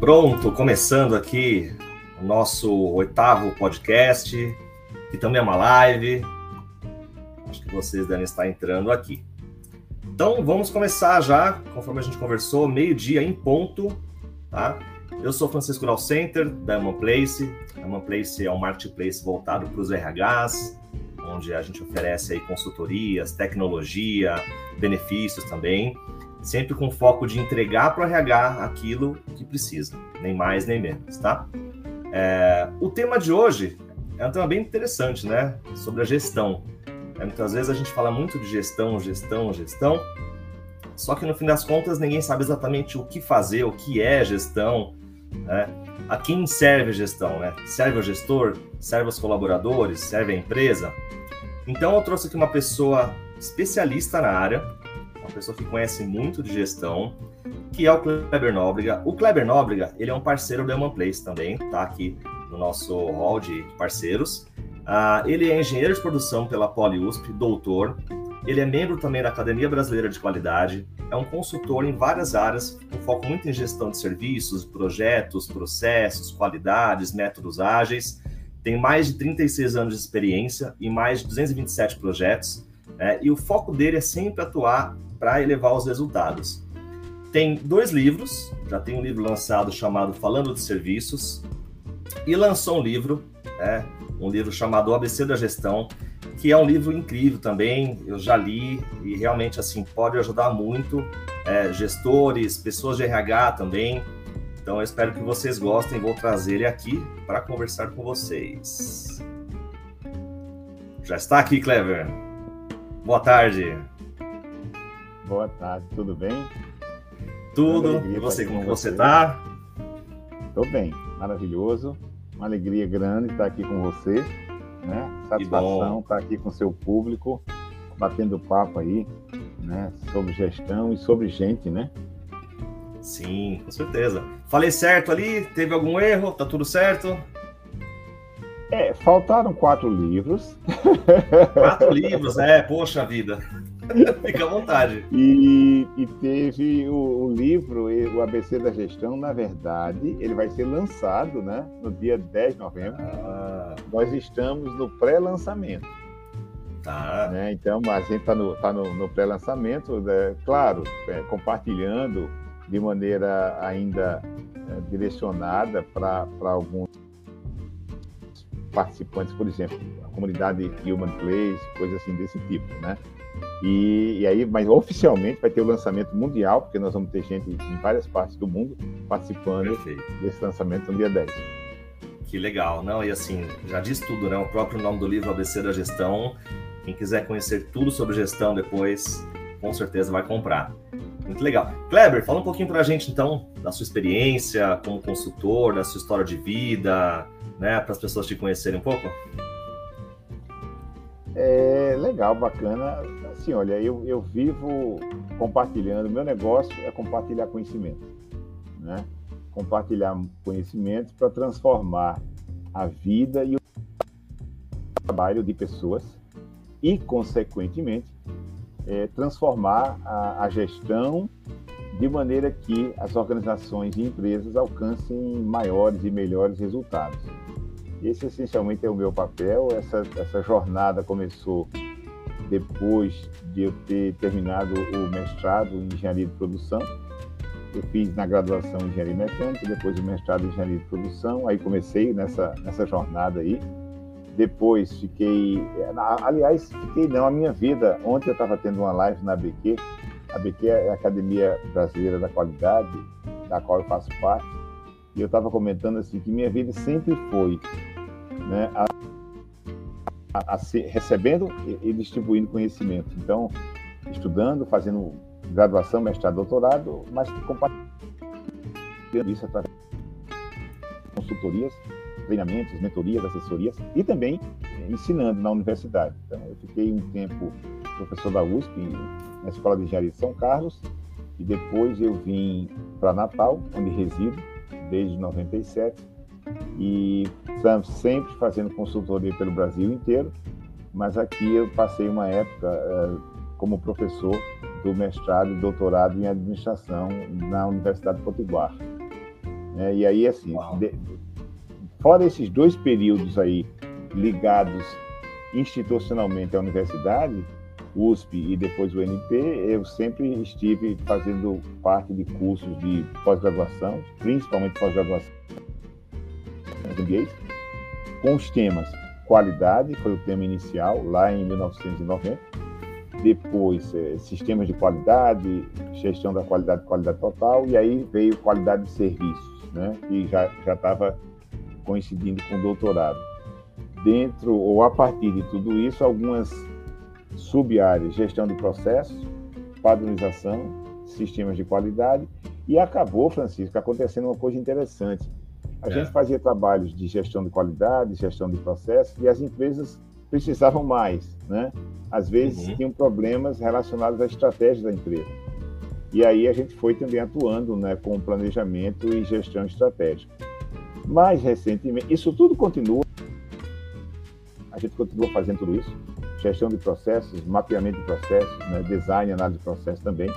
Pronto, começando aqui o nosso oitavo podcast, que também é uma live. Acho que vocês devem estar entrando aqui. Então vamos começar já, conforme a gente conversou, meio-dia em ponto, tá? Eu sou Francisco Grau Center, da Human Place. A Human Place é um marketplace voltado para os RHs, onde a gente oferece aí consultorias, tecnologia, benefícios também sempre com foco de entregar para o RH aquilo que precisa, nem mais nem menos, tá? É, o tema de hoje é um tema bem interessante, né? Sobre a gestão. É, muitas vezes a gente fala muito de gestão, gestão, gestão, só que no fim das contas ninguém sabe exatamente o que fazer, o que é gestão, né? A quem serve a gestão, né? Serve o gestor, serve os colaboradores, serve a empresa. Então eu trouxe aqui uma pessoa especialista na área, uma pessoa que conhece muito de gestão, que é o Kleber Nóbrega. O Kleber Nóbrega, ele é um parceiro do Human Place também, tá aqui no nosso hall de parceiros. Uh, ele é engenheiro de produção pela PoliUSP, doutor. Ele é membro também da Academia Brasileira de Qualidade. É um consultor em várias áreas, com foco muito em gestão de serviços, projetos, processos, qualidades, métodos ágeis. Tem mais de 36 anos de experiência e mais de 227 projetos. Né? E o foco dele é sempre atuar para elevar os resultados. Tem dois livros, já tem um livro lançado chamado Falando de Serviços, e lançou um livro, né, um livro chamado ABC da Gestão, que é um livro incrível também, eu já li e realmente assim pode ajudar muito é, gestores, pessoas de RH também. Então eu espero que vocês gostem, vou trazer ele aqui para conversar com vocês. Já está aqui, Clever. Boa tarde. Boa tarde, tudo bem? Tudo. E você, como você está? Estou bem, maravilhoso. Uma alegria grande estar aqui com você, né? Satisfação estar aqui com seu público, batendo papo aí, né? Sobre gestão e sobre gente, né? Sim, com certeza. Falei certo ali? Teve algum erro? Tá tudo certo? É, faltaram quatro livros. Quatro livros, é, poxa vida. Fica à vontade. E, e teve o, o, livro, o ABC da Gestão, na verdade, ele vai ser lançado né, no dia 10 de novembro. Ah. Nós estamos no pré-lançamento. Tá. Né? Então, a gente está no, tá no, no pré-lançamento, né? claro, é, compartilhando de maneira ainda é, direcionada para alguns participantes, por exemplo, a comunidade Human Place, coisas assim desse tipo, né? E, e, aí, mas oficialmente vai ter o lançamento mundial, porque nós vamos ter gente em várias partes do mundo participando Perfeito. desse lançamento no dia 10. Que legal, não? E assim, já diz tudo, né? O próprio nome do livro ABC da Gestão. Quem quiser conhecer tudo sobre gestão depois, com certeza vai comprar. Muito legal. Kleber, fala um pouquinho para a gente então da sua experiência como consultor, da sua história de vida, né? Para as pessoas te conhecerem um pouco. É legal, bacana. Assim, olha, eu, eu vivo compartilhando. Meu negócio é compartilhar conhecimento, né? Compartilhar conhecimento para transformar a vida e o trabalho de pessoas e, consequentemente, é, transformar a, a gestão de maneira que as organizações e empresas alcancem maiores e melhores resultados. Esse essencialmente é o meu papel. Essa, essa jornada começou depois de eu ter terminado o mestrado em engenharia de produção. Eu fiz na graduação engenharia mecânica, depois o mestrado em engenharia de produção. Aí comecei nessa, nessa jornada aí. Depois fiquei, aliás, fiquei não, a minha vida. Ontem eu estava tendo uma live na ABQ. A ABQ é a Academia Brasileira da Qualidade, da qual eu faço parte. E eu estava comentando assim que minha vida sempre foi né, a, a, a recebendo e, distribuindo conhecimento. Então, estudando, fazendo graduação, mestrado, doutorado, mas compartilhando isso através de consultorias, treinamentos, mentorias, assessorias e também ensinando na universidade. Então, eu fiquei um tempo professor da USP, na Escola de Engenharia de São Carlos, e depois eu vim para Natal, onde resido desde 97, e estamos sempre fazendo consultoria pelo Brasil inteiro, mas aqui eu passei uma época uh, como professor do mestrado e doutorado em administração na Universidade de Potiguar. Né? E aí, assim, de, fora esses dois períodos aí ligados institucionalmente à universidade, USP e depois o NP, eu sempre estive fazendo parte de cursos de pós-graduação, principalmente pós-graduação MBAs, com os temas qualidade, foi o tema inicial, lá em 1990, depois eh, sistemas de qualidade, gestão da qualidade, qualidade total, e aí veio qualidade de serviços, né, que já estava coincidindo com o doutorado. Dentro, ou a partir de tudo isso, algumas sub-áreas, gestão de processos, padronização, sistemas de qualidade, e acabou, Francisco, acontecendo uma coisa interessante. A é. gente fazia trabalhos de gestão de qualidade, gestão de processos, e as empresas precisavam mais, né? Às vezes uhum. tinham problemas relacionados à estratégia da empresa. E aí a gente foi também atuando né, com planejamento e gestão estratégica. Mais recentemente, isso tudo continua, a gente continua fazendo tudo isso, gestão de processos, mapeamento de processos, né, design, análise de processos também.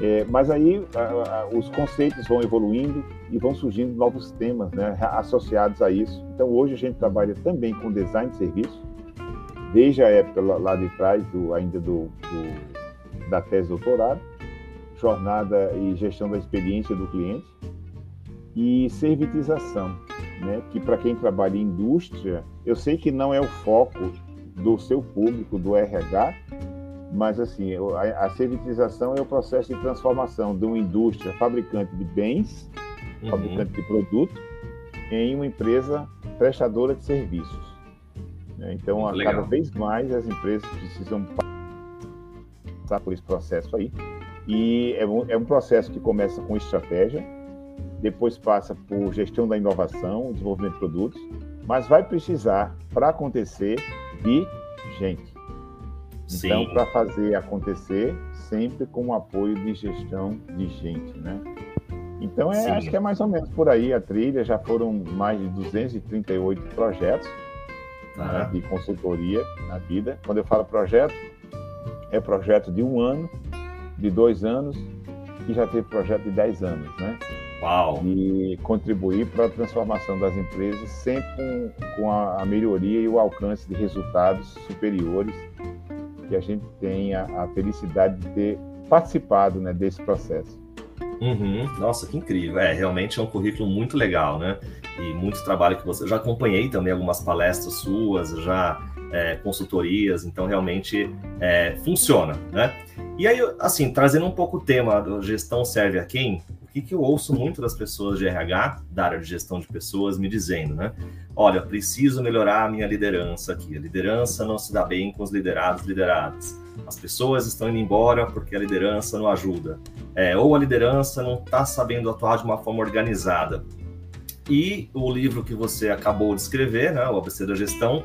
É, mas aí a, a, os conceitos vão evoluindo e vão surgindo novos temas né, associados a isso. Então hoje a gente trabalha também com design de serviço, desde a época lá de trás, do, ainda do, do, da tese de doutorado, jornada e gestão da experiência do cliente, e servitização, né? que para quem trabalha em indústria, eu sei que não é o foco do seu público, do RH, mas assim, a, a servitização é o processo de transformação de uma indústria fabricante de bens, uhum. fabricante de produto, em uma empresa prestadora de serviços. Né? Então, cada vez mais as empresas precisam passar por esse processo aí. E é um, é um processo que começa com estratégia, depois passa por gestão da inovação, desenvolvimento de produtos, mas vai precisar, para acontecer, de gente. Então, para fazer acontecer, sempre com o apoio de gestão de gente, né? Então, é, acho que é mais ou menos por aí a trilha. Já foram mais de 238 projetos né, de consultoria na vida. Quando eu falo projeto, é projeto de um ano, de dois anos e já teve projeto de dez anos, né? Uau! E contribuir para a transformação das empresas sempre com, com a, a, melhoria e o alcance de resultados superiores que a gente tenha a felicidade de ter participado né, desse processo. Uhum. Nossa, que incrível. É, realmente é um currículo muito legal, né? E muito trabalho que você. Eu já acompanhei também algumas palestras suas, já é, consultorias, então realmente é, funciona, né? E aí, assim, trazendo um pouco o tema do gestão serve a quem? O que, que eu ouço muito das pessoas de RH, da área de gestão de pessoas, me dizendo, né? Olha, preciso melhorar a minha liderança aqui. A liderança não se dá bem com os liderados lideradas. As pessoas estão indo embora porque a liderança não ajuda. É, ou a liderança não está sabendo atuar de uma forma organizada. E o livro que você acabou de escrever, né, o ABC da Gestão,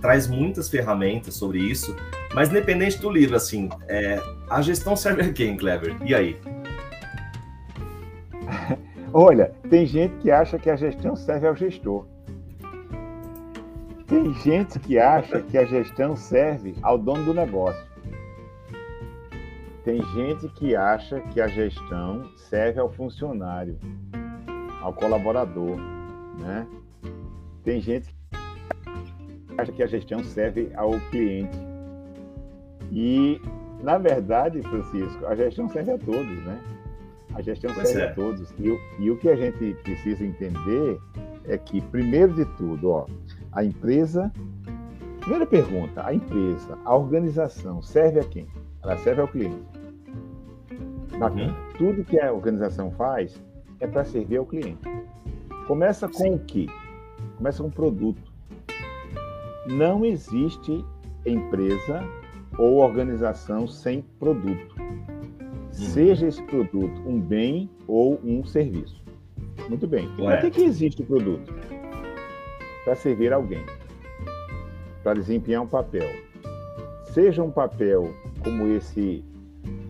traz muitas ferramentas sobre isso. Mas independente do livro, assim, é, a gestão serve a quem, Clever? E aí? Olha, tem gente que acha que a gestão serve ao gestor. Tem gente que acha que a gestão serve ao dono do negócio. Tem gente que acha que a gestão serve ao funcionário, ao colaborador, né? Tem gente que acha que a gestão serve ao cliente. E, na verdade, Francisco, a gestão serve a todos, né? A gestão pois serve é. a todos. E, e o que a gente precisa entender é que, primeiro de tudo, ó, a empresa. Primeira pergunta: a empresa, a organização serve a quem? Ela serve ao cliente. Uhum. Tudo que a organização faz é para servir ao cliente. Começa com Sim. o quê? Começa com um produto. Não existe empresa ou organização sem produto. Uhum. Seja esse produto um bem ou um serviço. Muito bem. Para que, que existe o produto? Para servir alguém, para desempenhar um papel. Seja um papel como esse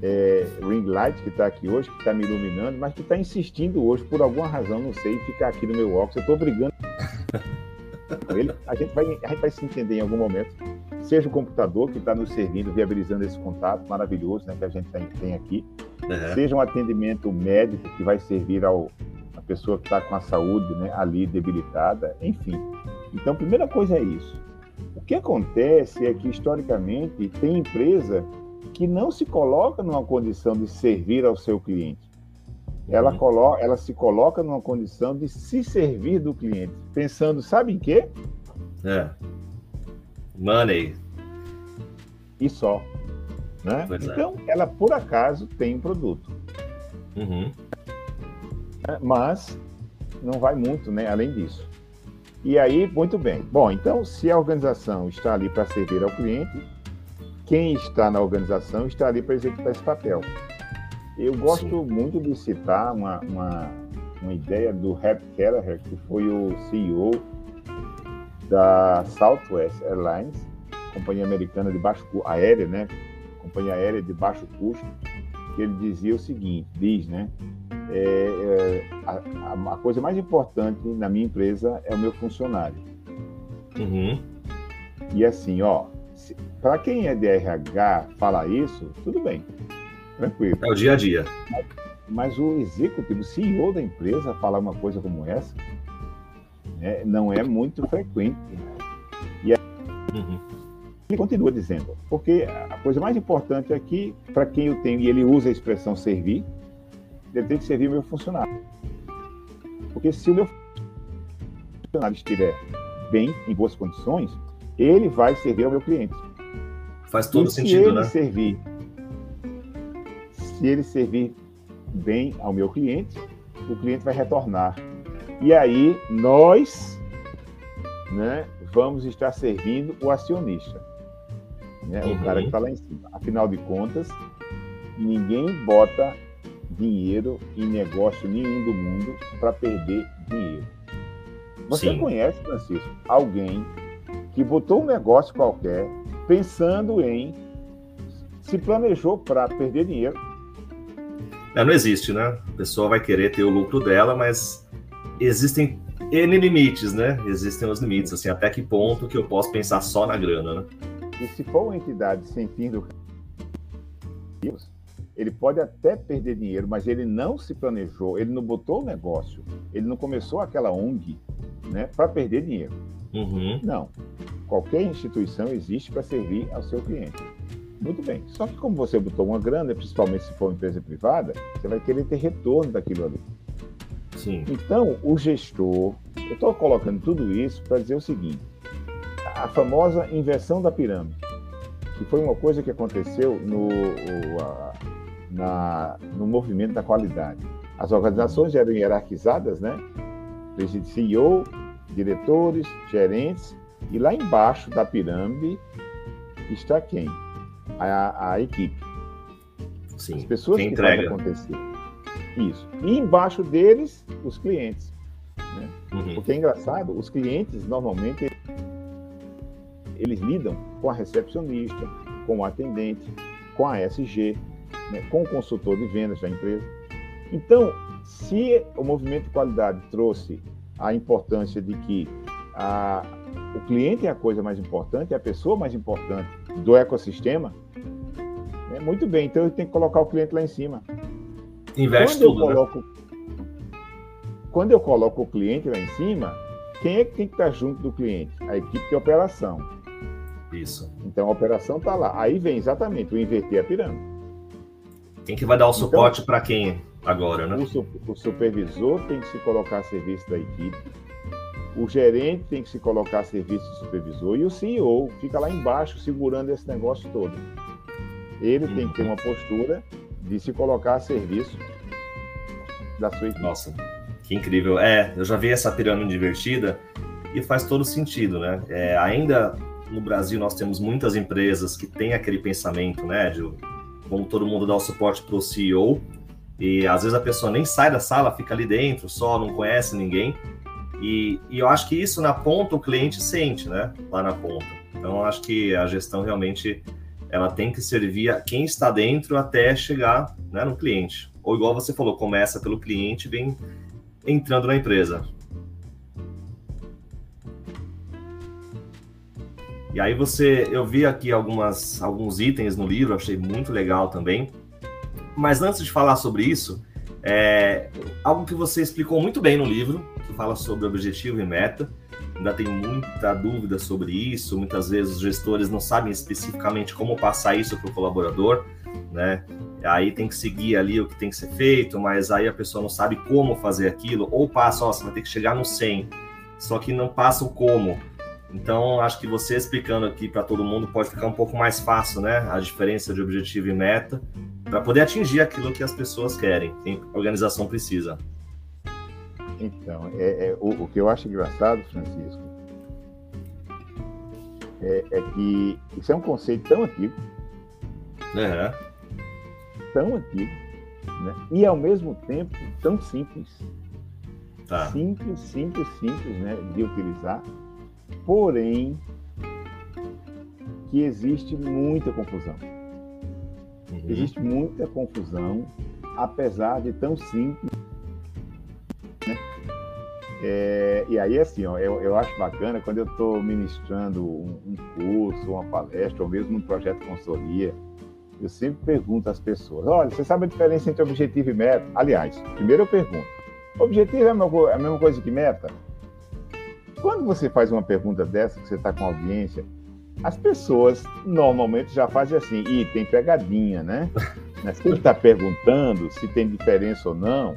é, ring light que está aqui hoje, que está me iluminando, mas que está insistindo hoje, por alguma razão, não sei, ficar aqui no meu óculos. Eu estou brigando com ele. A gente, vai, a gente vai se entender em algum momento. Seja o computador que está nos servindo, viabilizando esse contato maravilhoso né, que a gente tem aqui. Uhum. Seja um atendimento médico que vai servir ao a pessoa que está com a saúde né, ali debilitada, enfim. Então, a primeira coisa é isso. O que acontece é que, historicamente, tem empresa que não se coloca numa condição de servir ao seu cliente. Ela, uhum. colo ela se coloca numa condição de se servir do cliente, pensando, sabe em quê? É. Money. E só. Né? É. então, é. ela por acaso tem um produto. Uhum. É, mas não vai muito né, além disso. E aí, muito bem. Bom, então, se a organização está ali para servir ao cliente, quem está na organização está ali para executar esse papel. Eu gosto Sim. muito de citar uma, uma, uma ideia do Herb Kelleher, que foi o CEO da Southwest Airlines, companhia americana de baixo aérea, né? Companhia aérea de baixo custo, que ele dizia o seguinte, diz, né? É, é, a, a, coisa mais importante na minha empresa é o meu funcionário. Uhum. E assim, ó, para quem é de RH falar isso, tudo bem, tranquilo. É o dia a dia. Mas, mas o executivo, o CEO da empresa falar uma coisa como essa, né, não é muito frequente. E aí, uhum. Ele continua dizendo, porque a coisa mais importante aqui, para quem eu tenho, e ele usa a expressão servir, ele tem que servir o meu funcionário. Porque se o meu funcionário estiver bem, em boas condições, ele vai servir ao meu cliente. Faz todo e sentido, se ele né? Servir, se ele servir bem ao meu cliente, o cliente vai retornar. E aí nós né, vamos estar servindo o acionista, né, uhum. o cara que está lá em cima. Afinal de contas, ninguém bota dinheiro em negócio nenhum do mundo para perder dinheiro. Você Sim. conhece, Francisco, alguém que botou um negócio qualquer pensando em se planejou para perder dinheiro? É, não existe, né? A pessoa vai querer ter o lucro dela, mas existem N limites, né? Existem os limites, assim, até que ponto que eu posso pensar só na grana, né? E se for uma entidade sem fim do ele pode até perder dinheiro, mas ele não se planejou, ele não botou o negócio, ele não começou aquela ONG né, para perder dinheiro. Uhum. Não. Qualquer instituição existe para servir ao seu cliente. Muito bem. Só que como você botou uma grana, principalmente se for uma empresa privada, você vai querer ter retorno daquilo ali. Sim. Então, o gestor, eu estou colocando tudo isso para dizer o seguinte: a famosa inversão da pirâmide, que foi uma coisa que aconteceu no, na, no movimento da qualidade. As organizações eram hierarquizadas, né? CEO, diretores, gerentes, e lá embaixo da pirâmide está quem? A, a equipe. Sim, As pessoas que entrega. fazem acontecer. Isso. E embaixo deles, os clientes. Né? Uhum. Porque é engraçado, os clientes normalmente eles lidam com a recepcionista, com o atendente, com a SG, né, com o consultor de vendas da empresa. Então, se o movimento de qualidade trouxe a importância de que a, o cliente é a coisa mais importante, é a pessoa mais importante do ecossistema, né, muito bem, então eu tenho que colocar o cliente lá em cima. Investe quando tudo, eu né? coloco, né? Quando eu coloco o cliente lá em cima, quem é que tem que estar junto do cliente? A equipe de operação. Isso. Então a operação está lá. Aí vem exatamente o inverter a pirâmide. Quem que vai dar o então, suporte então, para quem agora, né? O, o, supervisor tem que se colocar a serviço da equipe, o gerente tem que se colocar a serviço do supervisor e o CEO fica lá embaixo segurando esse negócio todo. Ele tem que ter uma postura de se colocar a serviço da sua equipe. Nossa, que incrível. É, eu já vi essa pirâmide invertida e faz todo sentido, né? É, ainda no Brasil nós temos muitas empresas que têm aquele pensamento, né, de como todo mundo dá o suporte para o CEO, e às vezes a pessoa nem sai da sala, fica ali dentro, só não conhece ninguém. E, e eu acho que isso na ponta o cliente sente, né? Lá na ponta. Então eu acho que a gestão realmente ela tem que servir a quem está dentro até chegar né, no cliente. Ou igual você falou, começa pelo cliente vem entrando na empresa. E aí você, eu vi aqui algumas, alguns itens no livro, achei muito legal também. Mas antes de falar sobre isso, É, algo que você explicou muito bem no livro, que fala sobre objetivo e meta. Ainda tem muita dúvida sobre isso. Muitas vezes os gestores não sabem especificamente como passar isso para o colaborador, né? Aí tem que seguir ali o que tem que ser feito, mas aí a pessoa não sabe como fazer aquilo, ou passa, ó, você vai ter que chegar no 100, só que não passa o como. Então, acho que você explicando aqui para todo mundo pode ficar um pouco mais fácil, né? A diferença de objetivo e meta, para poder atingir aquilo que as pessoas querem, que a organização precisa. Então, é, é o, o, que eu acho engraçado, Francisco, é, é, que isso é um conceito tão antigo, é. tão antigo, né? e ao mesmo tempo tão simples. Tá. Simples, simples, simples né, de utilizar porém que existe muita confusão. Uhum. Existe muita confusão, apesar de tão simples. Né? É, e aí, assim, ó, eu, eu acho bacana quando eu estou ministrando um, um, curso, uma palestra, ou mesmo um projeto de consultoria, eu sempre pergunto às pessoas: olha, você sabe a diferença entre objetivo e meta? Aliás, primeiro eu pergunto: objetivo é a mesma coisa que meta? Quando você faz uma pergunta dessa, que você está com audiência, as pessoas normalmente já fazem assim, e tem pegadinha, né? Mas ele está perguntando se tem diferença ou não,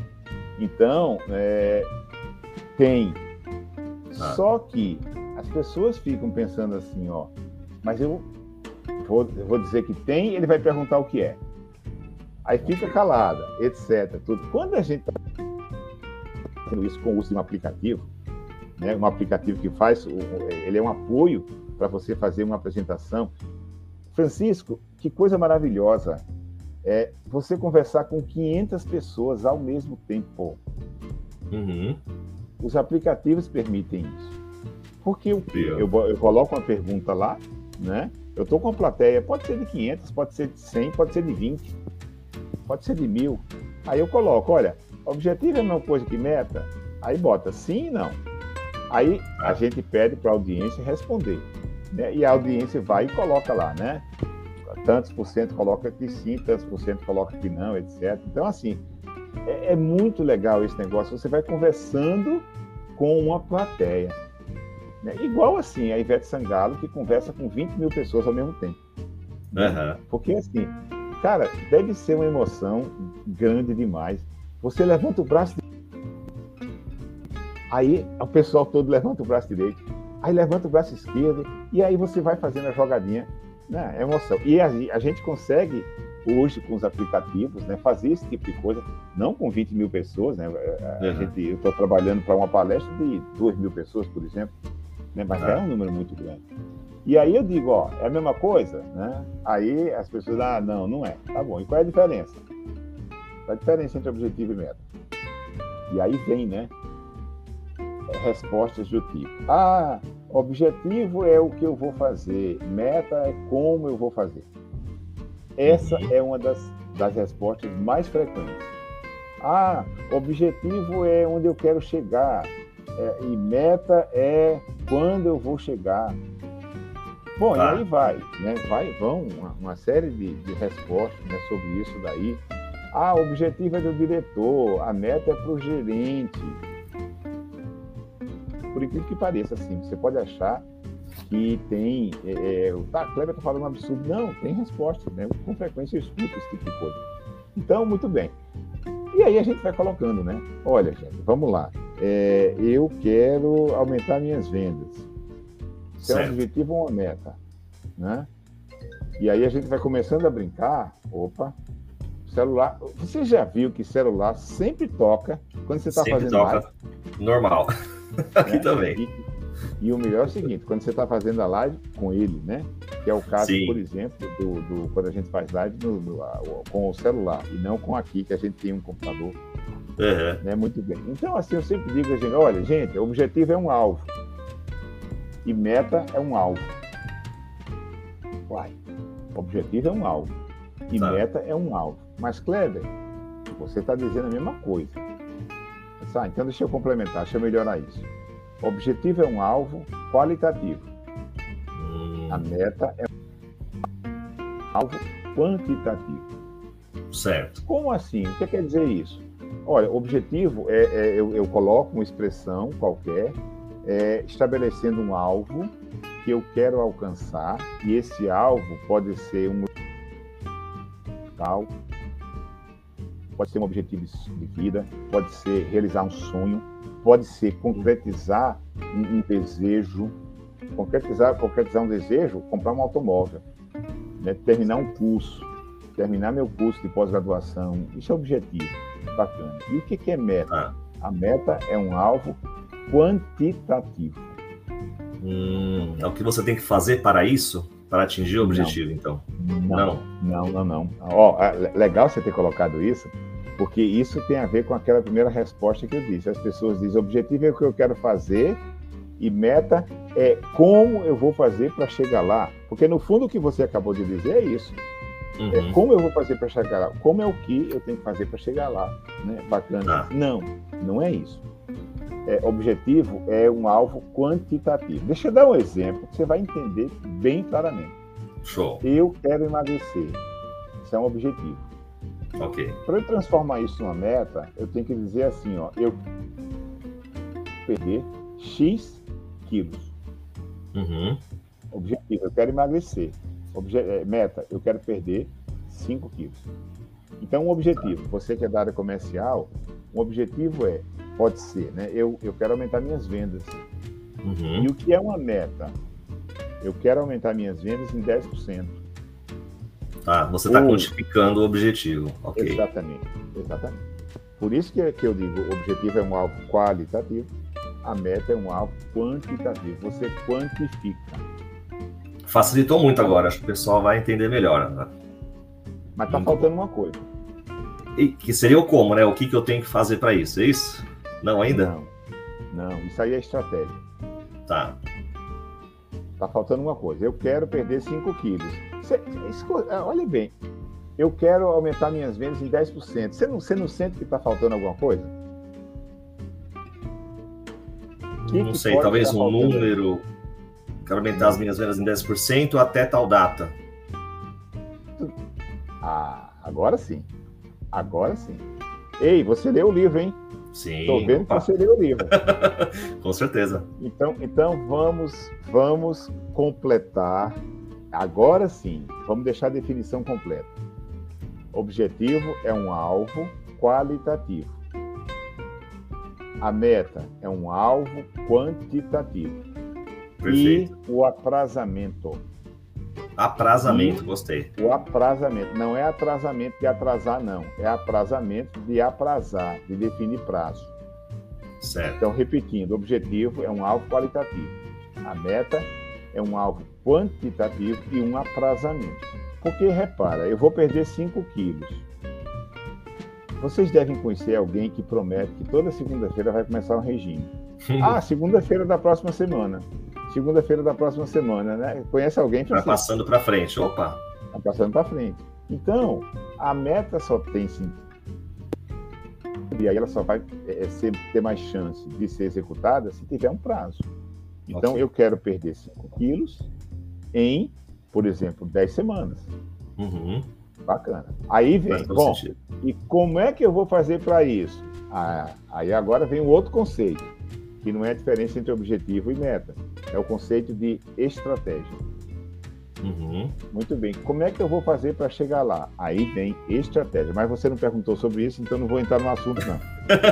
então é, tem. Ah. Só que as pessoas ficam pensando assim, ó, mas eu vou, eu vou dizer que tem, ele vai perguntar o que é. Aí fica calada, etc. Tudo. Quando a gente está fazendo isso com o uso de um aplicativo, né, um aplicativo que faz, ele é um apoio para você fazer uma apresentação. Francisco, que coisa maravilhosa é você conversar com 500 pessoas ao mesmo tempo. Uhum. Os aplicativos permitem isso. Porque eu, eu, eu coloco uma pergunta lá, né? Eu estou com uma plateia, pode ser de 500, pode ser de 100, pode ser de 20, pode ser de mil. Aí eu coloco, olha, objetivo é a mesma coisa que meta? Aí bota sim e não. Aí a gente pede para a audiência responder. Né? E a audiência vai e coloca lá, né? Tantos por cento coloca que sim, tantos por cento coloca que não, etc. Então, assim, é, é muito legal esse negócio. Você vai conversando com uma plateia. Né? Igual assim, a Ivete Sangalo, que conversa com 20 mil pessoas ao mesmo tempo. Uhum. Porque, assim, cara, deve ser uma emoção grande demais. Você levanta o braço Aí o pessoal todo levanta o braço direito, aí levanta o braço esquerdo, e aí você vai fazendo a jogadinha. Né? É emoção. E a, a, gente consegue, hoje, com os aplicativos, né, fazer esse tipo de coisa, não com 20 mil pessoas. Né? A, uhum. gente, eu estou trabalhando para uma palestra de 2 mil pessoas, por exemplo, né? mas uhum. é um número muito grande. E aí eu digo, ó, é a mesma coisa, né? Aí as pessoas, ah, não, não é. Tá bom. E qual é a diferença? Qual é a diferença entre objetivo e meta? E aí vem, né? Respostas do tipo: ah, objetivo é o que eu vou fazer, meta é como eu vou fazer. Essa é uma das, das respostas mais frequentes. Ah, objetivo é onde eu quero chegar, é, e meta é quando eu vou chegar. Bom, ah. e aí vai, né? Vai, vão uma, uma série de, de respostas né, sobre isso daí. Ah, o objetivo é do diretor, a meta é para o gerente, por incrível que pareça, assim, você pode achar que tem. É, é, tá, Kleber está falando um absurdo. Não, tem resposta, né? Com frequência eu escuto esse tipo de coisa. Então, muito bem. E aí a gente vai colocando, né? Olha, gente, vamos lá. É, eu quero aumentar minhas vendas. Se é um objetivo ou uma meta, né? E aí a gente vai começando a brincar. Opa, celular. Você já viu que celular sempre toca quando você está fazendo toca. live? Normal. Aqui né? também. E, e, o melhor é o seguinte, quando você está fazendo a live com ele, né? Que é o caso, Sim. por exemplo, do, do, quando a gente faz live no, no, com o celular e não com aqui, que a gente tem um computador. Uhum. Né? Muito bem. Então, assim, eu sempre digo a gente, olha, gente, o objetivo é um alvo. E meta é um alvo. Uai, objetivo é um alvo. E tá. meta é um alvo. Mas, Kleber, você está dizendo a mesma coisa. Tá, então deixa eu complementar, deixa eu melhorar isso. O objetivo é um alvo qualitativo. Hum. A meta é um alvo quantitativo. Certo. Como assim? O que quer dizer isso? Olha, objetivo é, é eu, eu, coloco uma expressão qualquer, é, estabelecendo um alvo que eu quero alcançar, e esse alvo pode ser um tal, pode ser um objetivo de vida, pode ser realizar um sonho, pode ser concretizar um, um desejo, concretizar, concretizar um desejo, comprar um automóvel, né? terminar um curso, terminar meu curso de pós-graduação, isso é objetivo, bacana. E o que, que é meta? Ah. A meta é um alvo quantitativo. Hum, é o que você tem que fazer para isso? Para atingir o objetivo, não. então? Não, não, não, não. Ó, oh, legal você ter colocado isso, porque isso tem a ver com aquela primeira resposta que eu disse. As pessoas dizem, objetivo é o que eu quero fazer e meta é como eu vou fazer para chegar lá. Porque no fundo o que você acabou de dizer é isso. É uhum. É, como eu vou fazer para chegar lá? Como é o que eu tenho que fazer para chegar lá? Né? Bacana. Ah. Não, não é isso. É, objetivo é um alvo quantitativo. Deixa eu dar um exemplo que você vai entender bem claramente. Show. Eu quero emagrecer. Isso é um objetivo. Ok. Para eu transformar isso numa meta, eu tenho que dizer assim, ó, eu perder X quilos. Uhum. Objetivo, eu quero emagrecer. Obje é, meta, eu quero perder 5 quilos. Então, um objetivo, você que é da área comercial, um objetivo é, pode ser, né? Eu, eu quero aumentar minhas vendas. Uhum. E o que é uma meta? Eu quero aumentar minhas vendas em 10%. Ah, você está quantificando o objetivo. Okay. Exatamente, exatamente. Por isso que, que eu digo, o objetivo é um alvo qualitativo, a meta é um alvo quantitativo. Você quantifica. Facilitou muito agora, acho que o pessoal vai entender melhor. Né? Mas tá muito faltando bom. uma coisa. E que seria o como, né? O que, que eu tenho que fazer para isso? É isso? Não ainda? Não. Não, isso aí é estratégia. Tá. Tá faltando uma coisa. Eu quero perder 5 quilos. Cê, é, olha bem, eu quero aumentar minhas vendas em 10%. Você não, você não sente que está faltando alguma coisa? Que não que sei, talvez um número. Quero aumentar as minhas vendas em 10% até tal data. Ah, agora sim. Agora sim. Ei, você leu o livro, hein? Sim. Tô vendo opa. que você leu o livro. Com certeza. Então, então vamos, vamos completar. Agora sim, vamos deixar a definição completa. Objetivo é um alvo qualitativo. A meta é um alvo quantitativo. Perfeito. E o atrasamento. Aprazamento, e gostei. O aprazamento. Não é atrasamento de atrasar, não. É aprazamento de aprazar, de definir prazo. Certo. Então, repetindo, objetivo é um alvo qualitativo. A meta é um alvo quantitativo e um aprazamento. Porque, repara, eu vou perder 5 quilos. Vocês devem conhecer alguém que promete que toda segunda-feira vai começar um regime. ah, segunda-feira da próxima semana. Segunda-feira da próxima semana, né? Conhece alguém que. Assim, passando para frente, opa. Vai passando para frente. Então, a meta só tem sentido. E aí ela só vai é, ser, ter mais chance de ser executada se tiver um prazo. Então, okay. eu quero perder 5 quilos em, por exemplo, 10 semanas. Uhum. Bacana. Aí vem, bom, sentido. e como é que eu vou fazer para isso? Ah, aí agora vem um outro conceito, que não é a diferença entre objetivo e meta. É o conceito de estratégia. Uhum. Muito bem. Como é que eu vou fazer para chegar lá? Aí vem estratégia. Mas você não perguntou sobre isso, então não vou entrar no assunto, não.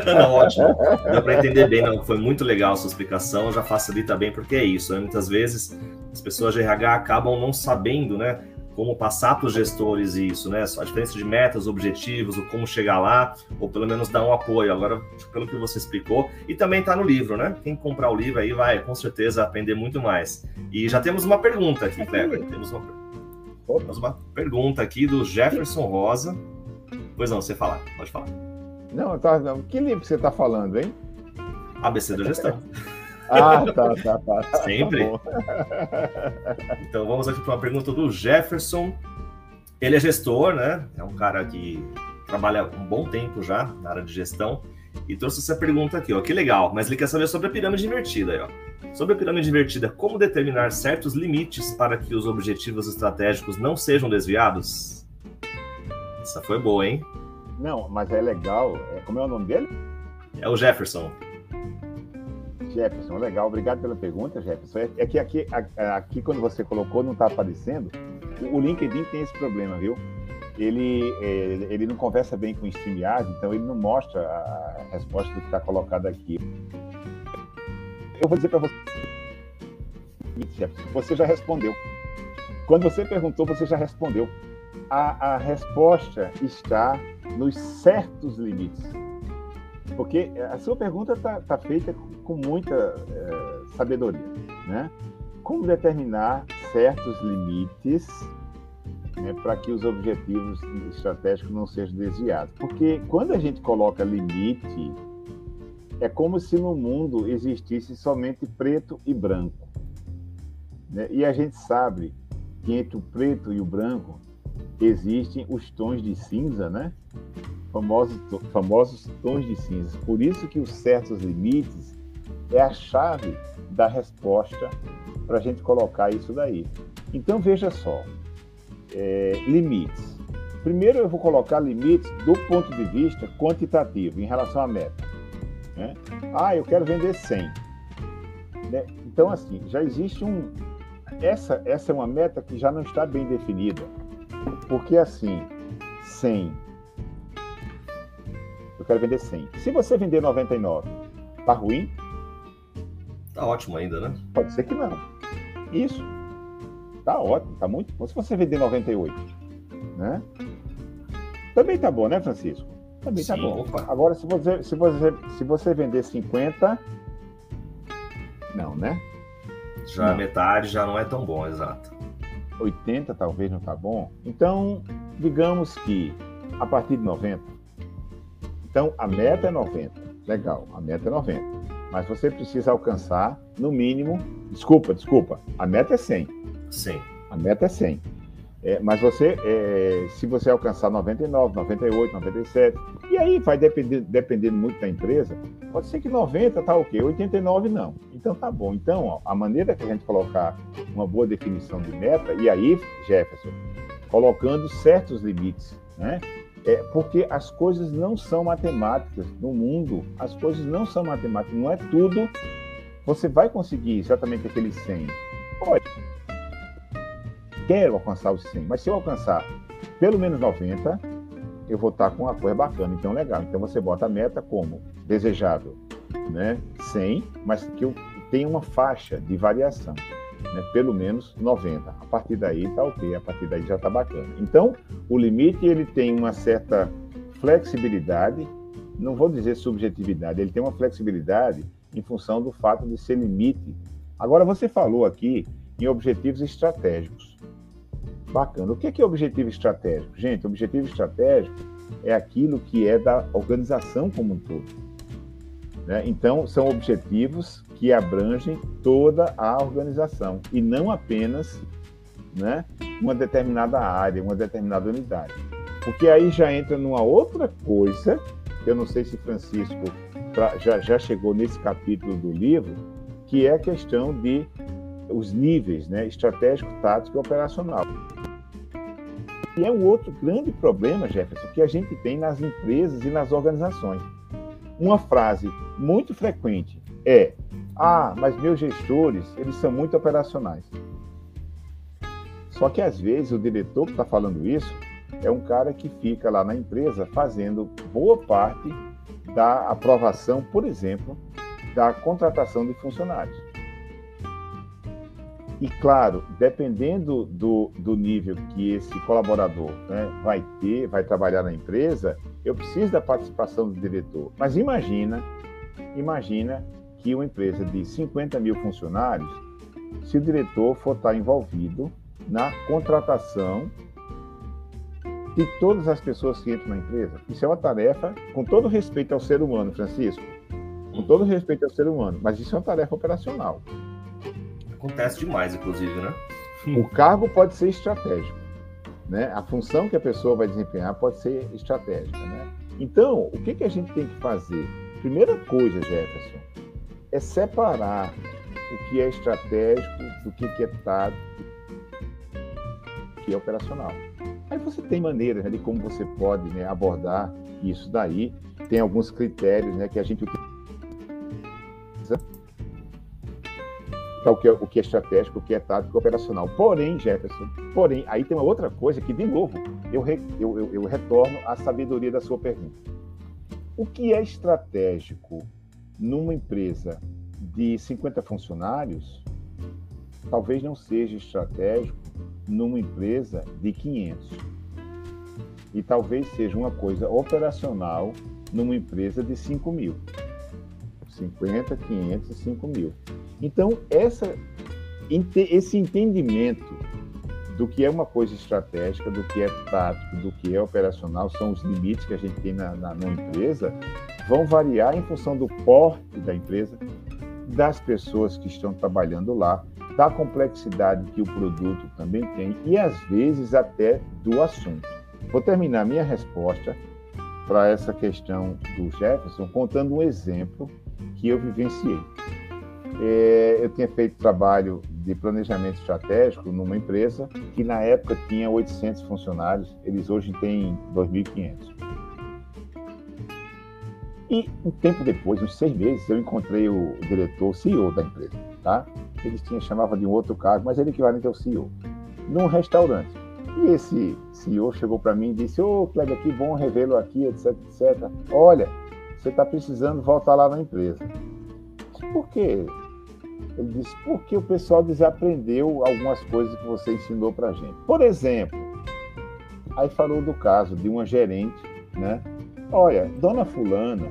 Não, ótimo. Deu para entender bem, não. Foi muito legal a sua explicação, já facilita bem, porque é isso. Né? Muitas vezes as pessoas de RH acabam não sabendo, né? como passar para os gestores isso, né? A diferença de metas, objetivos, o como chegar lá, ou pelo menos dar um apoio. Agora, pelo que você explicou, e também está no livro, né? Quem comprar o livro aí vai com certeza aprender muito mais. E já temos uma pergunta aqui, Cleber. Temos uma, temos uma pergunta aqui do Jefferson Rosa. Pois não, você falar, pode falar. Não, tá, não. Que livro você está falando, hein? ABC da gestão. Ah, tá, tá, tá. tá Sempre. Tá então vamos aqui para uma pergunta do Jefferson. Ele é gestor, né? É um cara que trabalha um bom tempo já na área de gestão e trouxe essa pergunta aqui, ó. Que legal, mas ele quer saber sobre a pirâmide invertida aí, ó. Sobre a pirâmide invertida, como determinar certos limites para que os objetivos estratégicos não sejam desviados? Essa foi boa, hein? Não, mas é legal. É, como é o nome dele? É o Jefferson. Jefferson, legal. Obrigado pela pergunta, Jefferson. É, é que aqui, aqui, quando você colocou, não está aparecendo. O LinkedIn tem esse problema, viu? Ele, é, ele não conversa bem com o StreamYard, então ele não mostra a resposta do que está colocado aqui. Eu vou dizer para você, Jefferson, você já respondeu. Quando você perguntou, você já respondeu. A, a resposta está nos certos limites. Porque a sua pergunta está tá feita com muita é, sabedoria. Né? Como determinar certos limites né, para que os objetivos estratégicos não sejam desviados? Porque quando a gente coloca limite, é como se no mundo existisse somente preto e branco. Né? E a gente sabe que entre o preto e o branco existem os tons de cinza, né? Famosos, famosos tons de cinza. Por isso que os certos limites é a chave da resposta para a gente colocar isso daí. Então veja só, é, limites. Primeiro eu vou colocar limites do ponto de vista quantitativo em relação à meta. Né? Ah, eu quero vender 100. Né? Então assim, já existe um, essa, essa é uma meta que já não está bem definida. Porque assim, 100. Eu quero vender 100. Se você vender 99, tá ruim? Tá ótimo ainda, né? Pode ser que não. Isso. Tá ótimo, tá muito bom. Se você vender 98, né? Também tá bom, né, Francisco? Também tá Sim, tá bom. Opa. Agora, se você, se, você, se você vender 50, não, né? Já não. metade já não é tão bom, exato. 80 talvez não está bom. Então, digamos que a partir de 90. Então, a meta é 90. Legal, a meta é 90. Mas você precisa alcançar, no mínimo, desculpa, desculpa, a meta é 100. 100. A meta é 100. É, mas você, é, se você alcançar 99, 98, 97, e aí vai depender, dependendo muito da empresa, pode ser que 90 tá ok, 89 não. Então tá bom. Então, ó, a maneira que a gente colocar uma boa definição de meta, e aí, Jefferson, colocando certos limites, né? É porque as coisas não são matemáticas no mundo, as coisas não são matemáticas, não é tudo. Você vai conseguir exatamente aquele 100. Pode quero alcançar os 100, mas se eu alcançar pelo menos 90, eu vou estar com uma coisa bacana, então legal. Então você bota a meta como desejável, né? 100, mas que eu tenha uma faixa de variação, né? Pelo menos 90. A partir daí tá ok, a partir daí já tá bacana. Então, o limite ele tem uma certa flexibilidade, não vou dizer subjetividade, ele tem uma flexibilidade em função do fato de ser limite. Agora você falou aqui em objetivos estratégicos. Bacana. O que é objetivo estratégico? Gente, objetivo estratégico é aquilo que é da organização como um todo. Né? Então, são objetivos que abrangem toda a organização e não apenas né, uma determinada área, uma determinada unidade. Porque aí já entra numa outra coisa, que eu não sei se Francisco já, já chegou nesse capítulo do livro, que é a questão de os níveis né, estratégico, tático e operacional. E é um outro grande problema, Jefferson, que a gente tem nas empresas e nas organizações. Uma frase muito frequente é: Ah, mas meus gestores, eles são muito operacionais. Só que às vezes o diretor que está falando isso é um cara que fica lá na empresa fazendo boa parte da aprovação, por exemplo, da contratação de funcionários. E, claro, dependendo do, do nível que esse colaborador né, vai ter, vai trabalhar na empresa, eu preciso da participação do diretor. Mas imagina, imagina que uma empresa de 50 mil funcionários, se o diretor for estar envolvido na contratação de todas as pessoas que entram na empresa. Isso é uma tarefa, com todo respeito ao ser humano, Francisco, com todo respeito ao ser humano, mas isso é uma tarefa operacional. Acontece demais, inclusive, né? O cargo pode ser estratégico. Né? A função que a pessoa vai desempenhar pode ser estratégica. Né? Então, o que, que a gente tem que fazer? Primeira coisa, Jefferson, é separar o que é estratégico do que, que é tático, que é operacional. Aí você tem maneiras né, de como você pode né, abordar isso daí. Tem alguns critérios né, que a gente utiliza o que, é, o que é estratégico, o que é tático, operacional. Porém, Jefferson, porém, aí tem uma outra coisa que, de novo, eu, re, eu, eu, eu retorno à sabedoria da sua pergunta. O que é estratégico numa empresa de 50 funcionários, talvez não seja estratégico numa empresa de 500. E talvez seja uma coisa operacional numa empresa de 5 mil. 50, 500 e 5 mil. Então, essa, esse entendimento do que é uma coisa estratégica, do que é tático, do que é operacional, são os limites que a gente tem na, na, na empresa, vão variar em função do porte da empresa, das pessoas que estão trabalhando lá, da complexidade que o produto também tem e, às vezes, até do assunto. Vou terminar minha resposta para essa questão do Jefferson contando um exemplo que eu vivenciei. É, eu tinha feito trabalho de planejamento estratégico numa empresa que na época tinha 800 funcionários, eles hoje têm 2.500. E um tempo depois, uns seis meses, eu encontrei o diretor, o CEO da empresa, tá? Eles tinham, chamavam de um outro cargo, mas ele equivalente ao CEO, num restaurante. E esse CEO chegou para mim e disse: Ô, oh, Kleber, que bom revê-lo aqui, etc, etc. Olha, você está precisando voltar lá na empresa. Por quê? Ele disse, porque o pessoal desaprendeu algumas coisas que você ensinou para a gente. Por exemplo, aí falou do caso de uma gerente, né? Olha, dona Fulana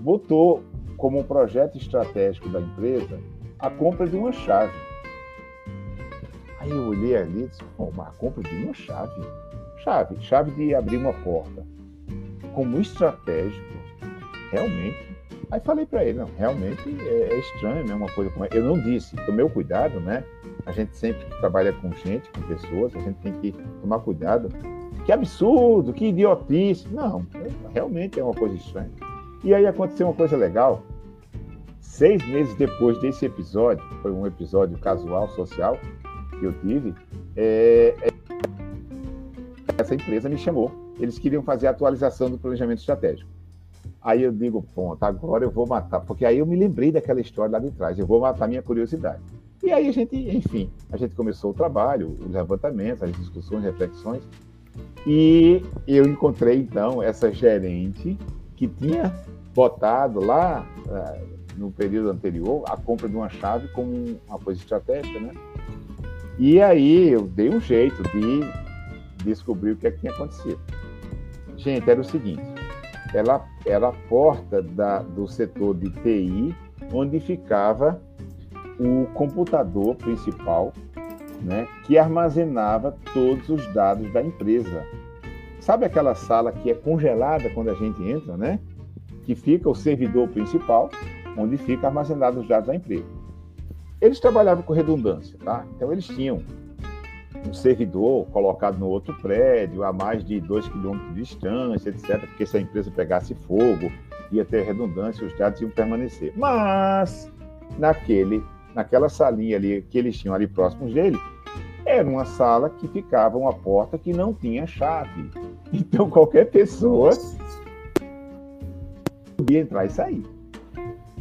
botou como um projeto estratégico da empresa a compra de uma chave. Aí eu olhei ali e disse, oh, a compra de uma chave? Chave, chave de abrir uma porta. Como estratégico, realmente Aí falei para ele, não, realmente é, é estranho, né, uma coisa como Eu não disse, tomei o cuidado, né? A gente sempre trabalha com gente, com pessoas, a gente tem que tomar cuidado. Que absurdo, que idiotice. Não, realmente é uma coisa estranha. E aí aconteceu uma coisa legal. Seis meses depois desse episódio, foi um episódio casual, social, que eu tive, é, é, essa empresa me chamou. Eles queriam fazer a atualização do planejamento estratégico. Aí eu digo, ponto, agora eu vou matar, porque aí eu me lembrei daquela história lá de trás, eu vou matar minha curiosidade. E aí a gente, enfim, a gente começou o trabalho, os levantamentos, as discussões, reflexões, e eu encontrei então essa gerente que tinha botado lá uh, no período anterior a compra de uma chave como uma coisa estratégica, né? E aí eu dei um jeito de descobrir o que é que tinha acontecido. Gente, era o seguinte: ela era a porta da, do setor de TI, onde ficava o computador principal, né, que armazenava todos os dados da empresa. Sabe aquela sala que é congelada quando a gente entra, né? Que fica o servidor principal, onde fica armazenado os dados da empresa. Eles trabalhavam com redundância, tá? Então eles tinham um servidor colocado no outro prédio, a mais de 2 quilômetros de distância, etc., porque se a empresa pegasse fogo, ia ter redundância, os dados iam permanecer. Mas, naquele, naquela salinha ali que eles tinham ali próximos dele, era uma sala que ficava uma porta que não tinha chave. Então, qualquer pessoa podia entrar e sair.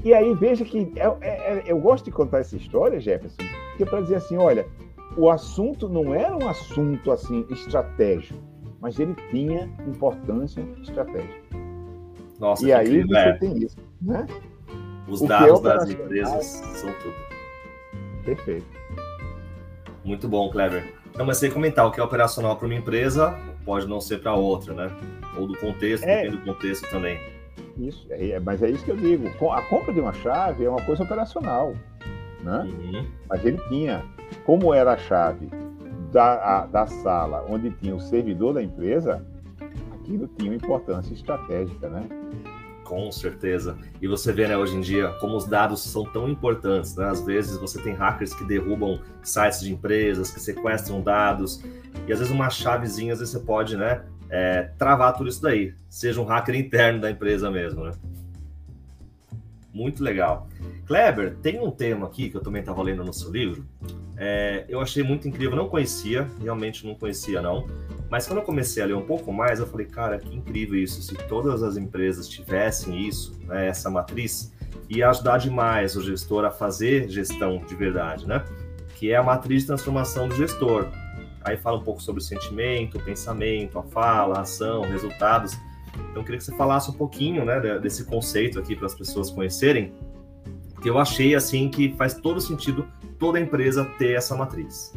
E aí, veja que eu, é, é, é, eu gosto de contar essa história, Jefferson, que é para dizer assim: olha, o assunto não era um assunto assim estratégico, mas ele tinha importância estratégica. Nossa, e aí você é. tem isso, né? Os o dados é das empresas são tudo. Perfeito. Muito bom, Clever. Não, mas você comentar o que é operacional para uma empresa pode não ser para outra, né? Ou do contexto, é. depende do contexto também. Isso, é, é, mas é isso que eu digo. A compra de uma chave é uma coisa operacional, né? Uhum. Mas ele tinha como era a chave da, a, da sala onde tinha o servidor da empresa, aquilo tinha uma importância estratégica, né? Com certeza. E você vê, né, hoje em dia, como os dados são tão importantes, né? Às vezes você tem hackers que derrubam sites de empresas, que sequestram dados, e às vezes uma chavezinha, às vezes você pode, né, é, travar tudo isso daí, seja um hacker interno da empresa mesmo, né? Muito legal. Kleber, tem um tema aqui que eu também estava lendo no seu livro. É, eu achei muito incrível, não conhecia, realmente não conhecia não. Mas quando eu comecei a ler um pouco mais, eu falei, cara, que incrível isso. Se todas as empresas tivessem isso, né, essa matriz, ia ajudar demais o gestor a fazer gestão de verdade, né? Que é a matriz de transformação do gestor. Aí fala um pouco sobre o sentimento, o pensamento, a fala, a ação, resultados. Então, eu queria que você falasse um pouquinho né, desse conceito aqui para as pessoas conhecerem, que eu achei assim que faz todo sentido toda empresa ter essa matriz.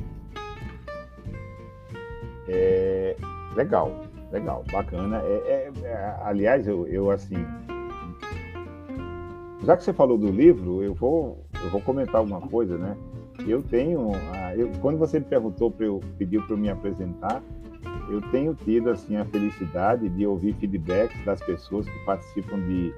É, legal, legal, bacana. É, é, é, aliás, eu, eu assim, já que você falou do livro, eu vou, eu vou comentar alguma coisa, né? Eu tenho, eu, quando você me perguntou eu pediu para eu me apresentar, eu tenho tido assim a felicidade de ouvir feedbacks das pessoas que participam de,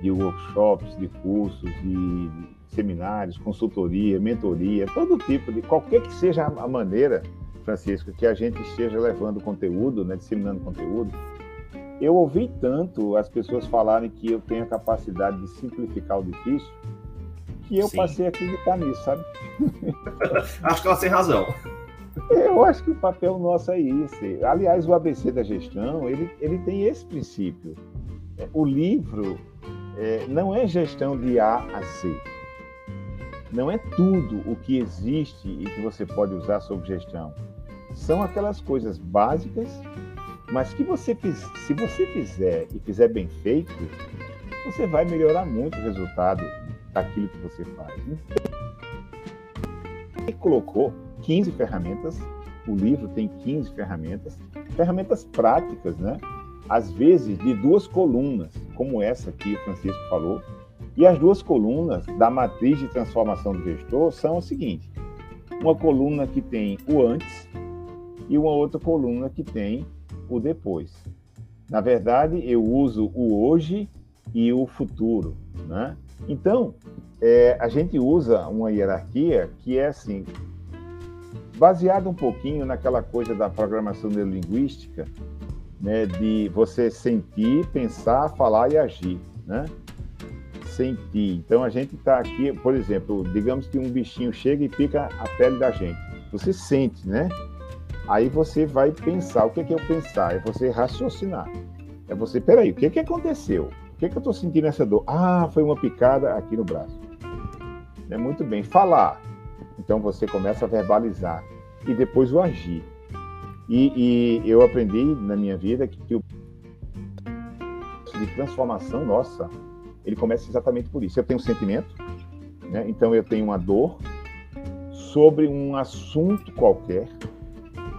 de workshops, de cursos, de seminários, consultoria, mentoria, todo tipo de qualquer que seja a maneira, Francisco, que a gente esteja levando conteúdo, né, disseminando conteúdo. Eu ouvi tanto as pessoas falarem que eu tenho a capacidade de simplificar o difícil, que eu Sim. passei a acreditar nisso, sabe? acho que ela tem razão. Eu acho que o papel nosso é esse. Aliás, o ABC da gestão, ele, ele tem esse princípio. O livro é, não é gestão de A a Z. Não é tudo o que existe e que você pode usar sobre gestão. São aquelas coisas básicas, mas que você se você fizer e fizer bem feito, você vai melhorar muito o resultado daquilo que você faz. Ele colocou 15 ferramentas, o livro tem 15 ferramentas, ferramentas práticas, né? Às vezes de duas colunas, como essa que o Francisco falou. E as duas colunas da matriz de transformação do gestor são o seguinte: uma coluna que tem o antes e uma outra coluna que tem o depois. Na verdade, eu uso o hoje e o futuro, né? Então, é, a gente usa uma hierarquia que é assim, baseada um pouquinho naquela coisa da programação neurolinguística, né, de você sentir, pensar, falar e agir, né? Sentir. Então a gente está aqui, por exemplo, digamos que um bichinho chega e pica a pele da gente. Você sente, né? Aí você vai pensar. O que é, que é pensar? É você raciocinar. É você, peraí, o que, é que aconteceu? O que, é que eu estou sentindo essa dor? Ah, foi uma picada aqui no braço. É muito bem. Falar. Então você começa a verbalizar e depois o agir. E, e eu aprendi na minha vida que, que o de transformação nossa, ele começa exatamente por isso. Eu tenho um sentimento, né? então eu tenho uma dor sobre um assunto qualquer,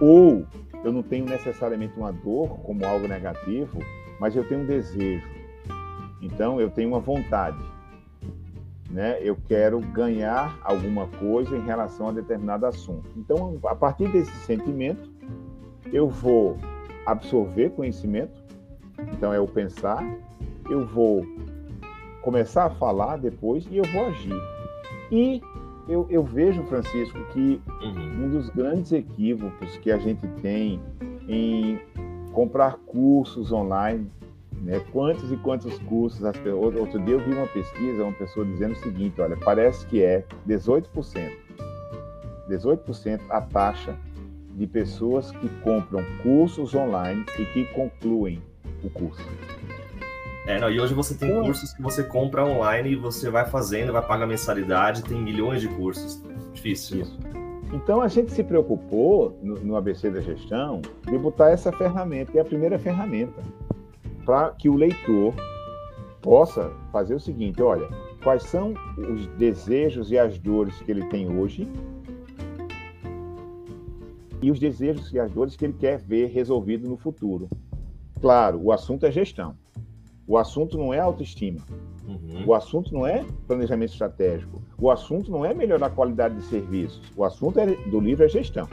ou eu não tenho necessariamente uma dor como algo negativo, mas eu tenho um desejo. Então, eu tenho uma vontade. Né? Eu quero ganhar alguma coisa em relação a determinado assunto. Então, a partir desse sentimento, eu vou absorver conhecimento. Então, é o pensar. Eu vou começar a falar depois e eu vou agir. E eu, eu vejo, Francisco, que uhum. um dos grandes equívocos que a gente tem em comprar cursos online né? Quantos e quantos cursos? As, outro dia eu vi uma pesquisa, uma pessoa dizendo o seguinte: olha, parece que é 18%. 18% a taxa de pessoas que compram cursos online e que concluem o curso. É, não, e hoje você tem então, cursos que você compra online e você vai fazendo, vai pagar mensalidade, tem milhões de cursos. Difícil. Isso. Então a gente se preocupou no, no ABC da gestão de botar essa ferramenta, que é a primeira ferramenta para que o leitor possa fazer o seguinte: olha, quais são os desejos e as dores que ele tem hoje e os desejos e as dores que ele quer ver resolvido no futuro. Claro, o assunto é gestão. O assunto não é autoestima. Uhum. O assunto não é planejamento estratégico. O assunto não é melhorar a qualidade de serviços. O assunto é, do livro é gestão.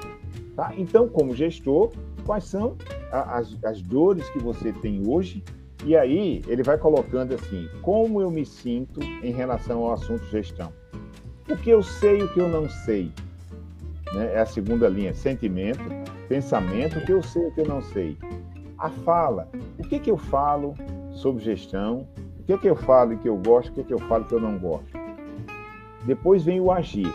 Tá? Então, como gestor, quais são as, as dores que você tem hoje. E aí ele vai colocando assim: como eu me sinto em relação ao assunto gestão? O que eu sei e o que eu não sei? Né? É a segunda linha: sentimento, pensamento, o que eu sei e o que eu não sei. A fala: o que, que eu falo sobre gestão? O que, que eu falo e que eu gosto? O que, que eu falo que eu não gosto? Depois vem o agir.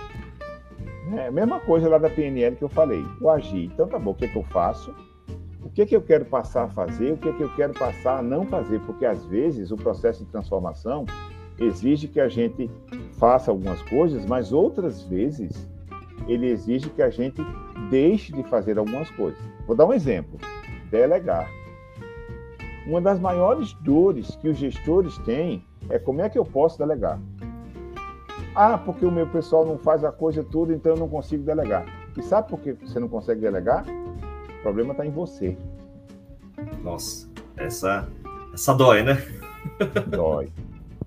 É a mesma coisa lá da PNL que eu falei, o agir. Então tá bom, o que, é que eu faço? o que é que eu quero passar a fazer, o que é que eu quero passar a não fazer, porque às vezes o processo de transformação exige que a gente faça algumas coisas, mas outras vezes ele exige que a gente deixe de fazer algumas coisas. Vou dar um exemplo: delegar. Uma das maiores dores que os gestores têm é como é que eu posso delegar. Ah, porque o meu pessoal não faz a coisa toda, então eu não consigo delegar. E sabe por que você não consegue delegar? O problema está em você. Nossa, essa, essa dói, né? Dói.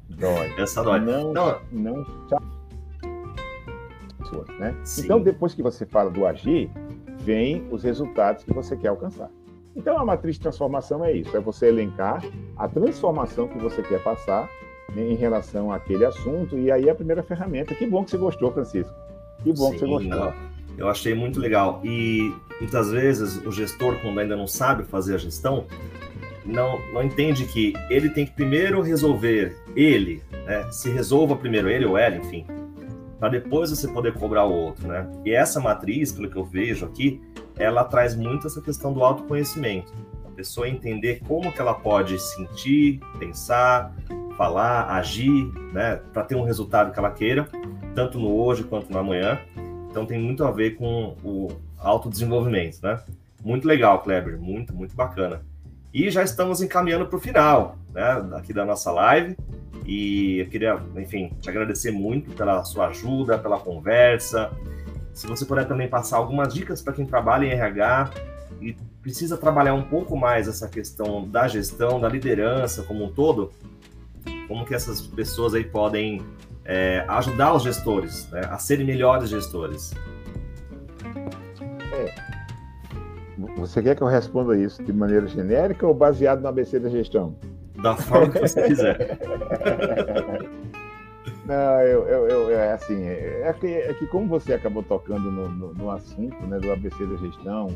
Dói. Essa dói. Não, não, não né? Então, depois que você fala do agir, vem os resultados que você quer alcançar. Então, a matriz de transformação é isso: é você elencar a transformação que você quer passar em relação àquele assunto. E aí, a primeira ferramenta. Que bom que você gostou, Francisco. Que bom Sim, que você gostou. Eu achei muito legal. E muitas vezes o gestor, quando ainda não sabe fazer a gestão, não, não entende que ele tem que primeiro resolver ele, né? Se resolva primeiro ele ou ela, enfim, para depois você poder cobrar o outro, né? E essa matriz, pelo que eu vejo aqui, ela traz muito essa questão do autoconhecimento. A pessoa entender como que ela pode sentir, pensar, falar, agir, né, para ter um resultado que ela queira, tanto no hoje quanto no amanhã. Então tem muito a ver com o autodesenvolvimento, né? Muito legal, Kleber, muito, muito bacana. E já estamos encaminhando para o final, né, aqui da nossa live. E eu queria, enfim, te agradecer muito pela sua ajuda, pela conversa. Se você puder também passar algumas dicas para quem trabalha em RH e precisa trabalhar um pouco mais essa questão da gestão, da liderança como um todo, como que essas pessoas aí podem é, ajudar os gestores né, a serem melhores gestores? É. Você quer que eu responda isso de maneira genérica ou baseado no ABC da gestão? Da forma que você quiser. Não, eu, eu, eu, é assim, é que, é que como você acabou tocando no, no, no assunto né, do ABC da gestão,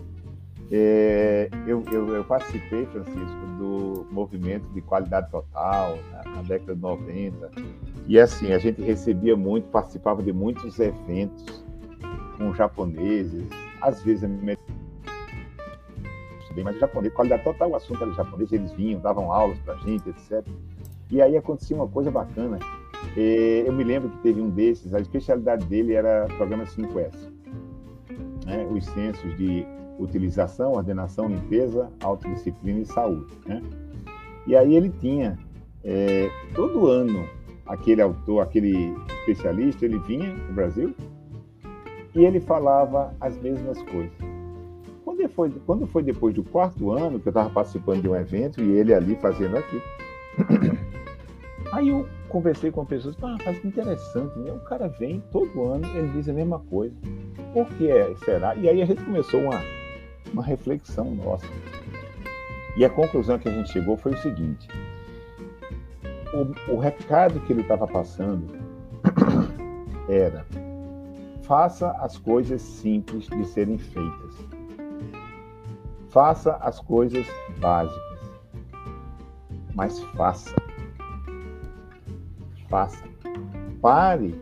é, eu, eu, eu, participei, Francisco, do movimento de qualidade total né, na década de 90. E assim, a gente recebia muito, participava de muitos eventos com japoneses, às vezes bem, mas japonês, qualidade total, o assunto era japonês, eles vinham, davam aulas para a gente, etc. E aí acontecia uma coisa bacana. Eu me lembro que teve um desses, a especialidade dele era programa 5S. Né? Os censos de utilização, ordenação, limpeza, autodisciplina e saúde. Né? E aí ele tinha, é, todo ano, aquele autor, aquele especialista, ele vinha no Brasil e ele falava as mesmas coisas. Quando foi, quando foi depois do quarto ano, que eu estava participando de um evento e ele ali fazendo aqui, aí eu conversei com pessoas, ah, mas interessante, né? O cara vem todo ano, ele diz a mesma coisa. Por que é, será? E aí a gente começou uma, uma reflexão nossa. E a conclusão que a gente chegou foi o seguinte: o, o recado que ele estava passando era: faça as coisas simples de serem feitas. Faça as coisas básicas, mas faça. Faça. Pare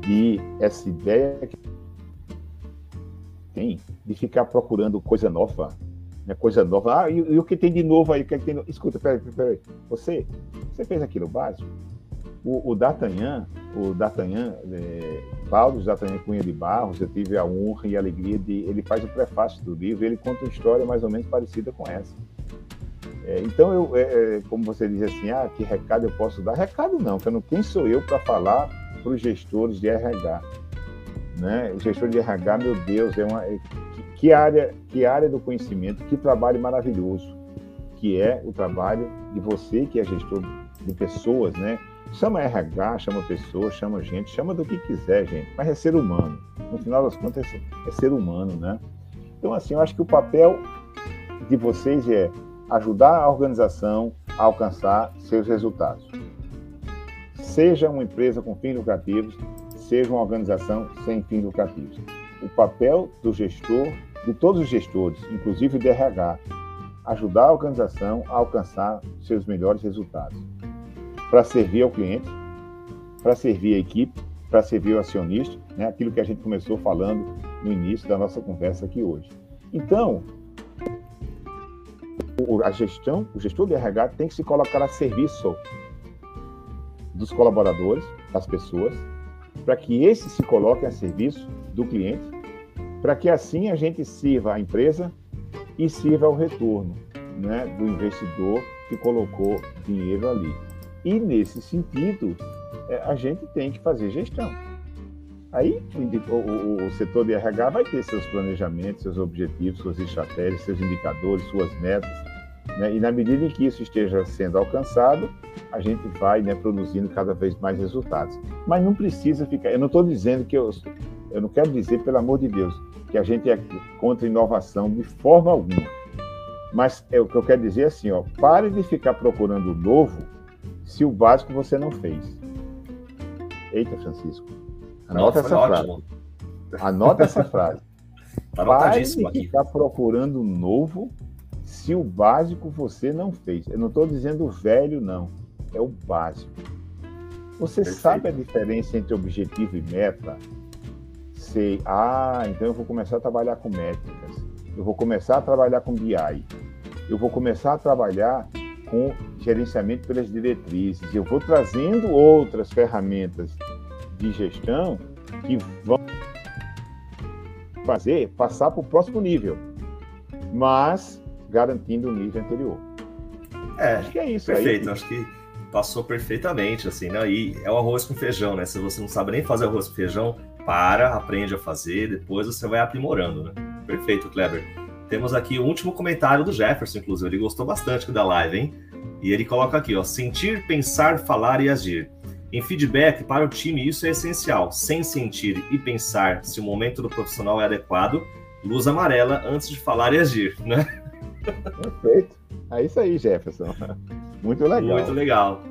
de essa ideia que tem de ficar procurando coisa nova, né? Coisa nova. Ah, e, e o que tem de novo aí? O que, é que tem? Escuta, peraí, peraí. Você, você fez aquilo básico? O, o D'Artagnan, o D'Artagnan, é, Paulo D'Artagnan Cunha de Barros, eu tive a honra e a alegria de. Ele faz o prefácio do livro, ele conta uma história mais ou menos parecida com essa. É, então, eu, é, é como você diz assim, ah, que recado eu posso dar? Recado não, que eu não, quem sou eu para falar para os gestores de RH? Né? O gestor de RH, meu Deus, é uma, que, área, que área do conhecimento, que trabalho maravilhoso, que é o trabalho de você que é gestor de pessoas, né? Chama RH, chama pessoa, chama gente, chama do que quiser, gente, mas é ser humano. No final das contas, é ser humano, né? Então, assim, eu acho que o papel de vocês é ajudar a organização a alcançar seus resultados. Seja uma empresa com fins lucrativos, seja uma organização sem fins lucrativos. O papel do gestor, de todos os gestores, inclusive do RH, ajudar a organização a alcançar seus melhores resultados para servir ao cliente, para servir a equipe, para servir o acionista, né? aquilo que a gente começou falando no início da nossa conversa aqui hoje. Então, a gestão, o gestor de RH tem que se colocar a serviço dos colaboradores, das pessoas, para que esses se coloquem a serviço do cliente, para que assim a gente sirva a empresa e sirva ao retorno né, do investidor que colocou dinheiro ali. E nesse sentido, é, a gente tem que fazer gestão. Aí o, o, o, setor de RH vai ter seus planejamentos, seus objetivos, suas estratégias, seus indicadores, suas metas. Né? E na medida em que isso esteja sendo alcançado, a gente vai né, produzindo cada vez mais resultados. Mas não precisa ficar. Eu não estou dizendo que eu. Eu não quero dizer, pelo amor de Deus, que a gente é contra inovação de forma alguma. Mas é, o que eu quero dizer é assim: ó, pare de ficar procurando o novo se o básico você não fez. Eita, Francisco. Anota essa frase. Anota essa frase. Pare de ficar procurando novo se o básico você não fez. Eu não estou dizendo o velho, não. É o básico. Você Perfeito. sabe a diferença entre objetivo e meta? Sei. Ah, então eu vou começar a trabalhar com métricas. Eu vou começar a trabalhar com BI. Eu vou começar a trabalhar com gerenciamento pelas diretrizes. Eu vou trazendo outras ferramentas de gestão que vão fazer passar para o próximo nível, mas garantindo o nível anterior. É, acho que é isso. Perfeito, aí. acho que passou perfeitamente, assim, né? E é o arroz com feijão, né? Se você não sabe nem fazer arroz com feijão, para, aprende a fazer, depois você vai aprimorando, né? Perfeito, Kleber. Temos aqui o último comentário do Jefferson, inclusive, ele gostou bastante da live, hein? E ele coloca aqui, ó, sentir, pensar, falar e agir. Em feedback para o time, isso é essencial. Sem sentir e pensar se o momento do profissional é adequado, luz amarela antes de falar e agir, né? Perfeito. É isso aí, Jefferson. Muito legal. Muito legal.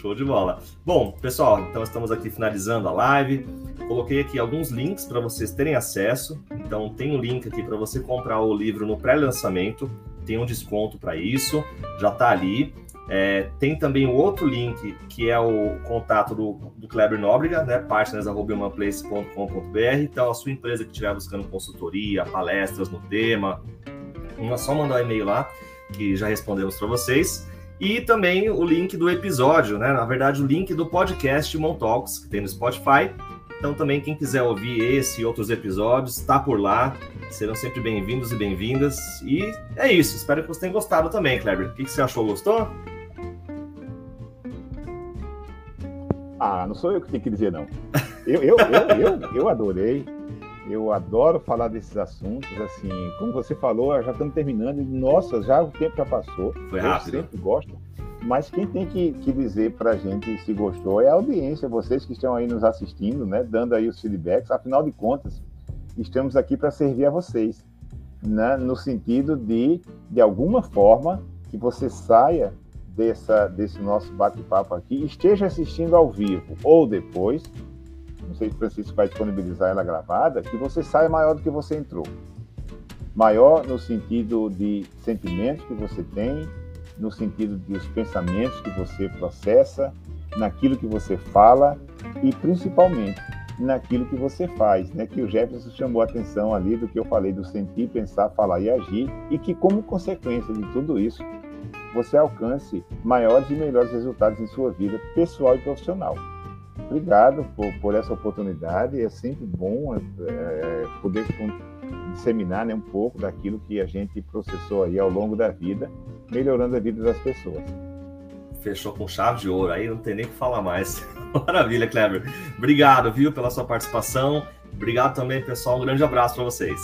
Show de bola. Bom, pessoal, então estamos aqui finalizando a live. Coloquei aqui alguns links para vocês terem acesso. Então, tem um link aqui para você comprar o livro no pré-lançamento. Tem um desconto para isso. Já está ali. É, tem também o outro link, que é o contato do, do Kleber Nóbrega, né, partners.humanplace.com.br. Então, a sua empresa que estiver buscando consultoria, palestras no tema, é só mandar um e-mail lá, que já respondemos para vocês. E também o link do episódio, né? Na verdade, o link do podcast Montalks, que tem no Spotify. Então, também, quem quiser ouvir esse e outros episódios, está por lá. Serão sempre bem-vindos e bem-vindas. E é isso. Espero que você tenha gostado também, Kleber. O que você achou? Gostou? Ah, não sou eu que tenho que dizer, não. Eu, eu, eu, eu, eu adorei. Eu adoro falar desses assuntos. Assim, como você falou, já estamos terminando. Nossa, já o tempo já passou. Foi rápido. Eu sempre gosto. Mas quem tem que, que dizer para a gente se gostou é a audiência, vocês que estão aí nos assistindo, né, dando aí os feedbacks. Afinal de contas, estamos aqui para servir a vocês, né, no sentido de, de alguma forma, que você saia dessa, desse nosso bate-papo aqui esteja assistindo ao vivo ou depois, não sei se o Francisco vai disponibilizar ela gravada, que você saia maior do que você entrou. Maior no sentido de sentimentos que você tem, no sentido dos pensamentos que você processa, naquilo que você fala e principalmente naquilo que você faz, né? Que o Jefferson chamou a atenção ali do que eu falei do sentir, pensar, falar e agir e que como consequência de tudo isso você alcance maiores e melhores resultados em sua vida pessoal e profissional. Obrigado por, por essa oportunidade. É sempre bom é, poder disseminar né, um pouco daquilo que a gente processou aí ao longo da vida, melhorando a vida das pessoas. Fechou com chave de ouro, aí não tem nem o que falar mais. Maravilha, Kleber. Obrigado, viu, pela sua participação. Obrigado também, pessoal. Um grande abraço para vocês.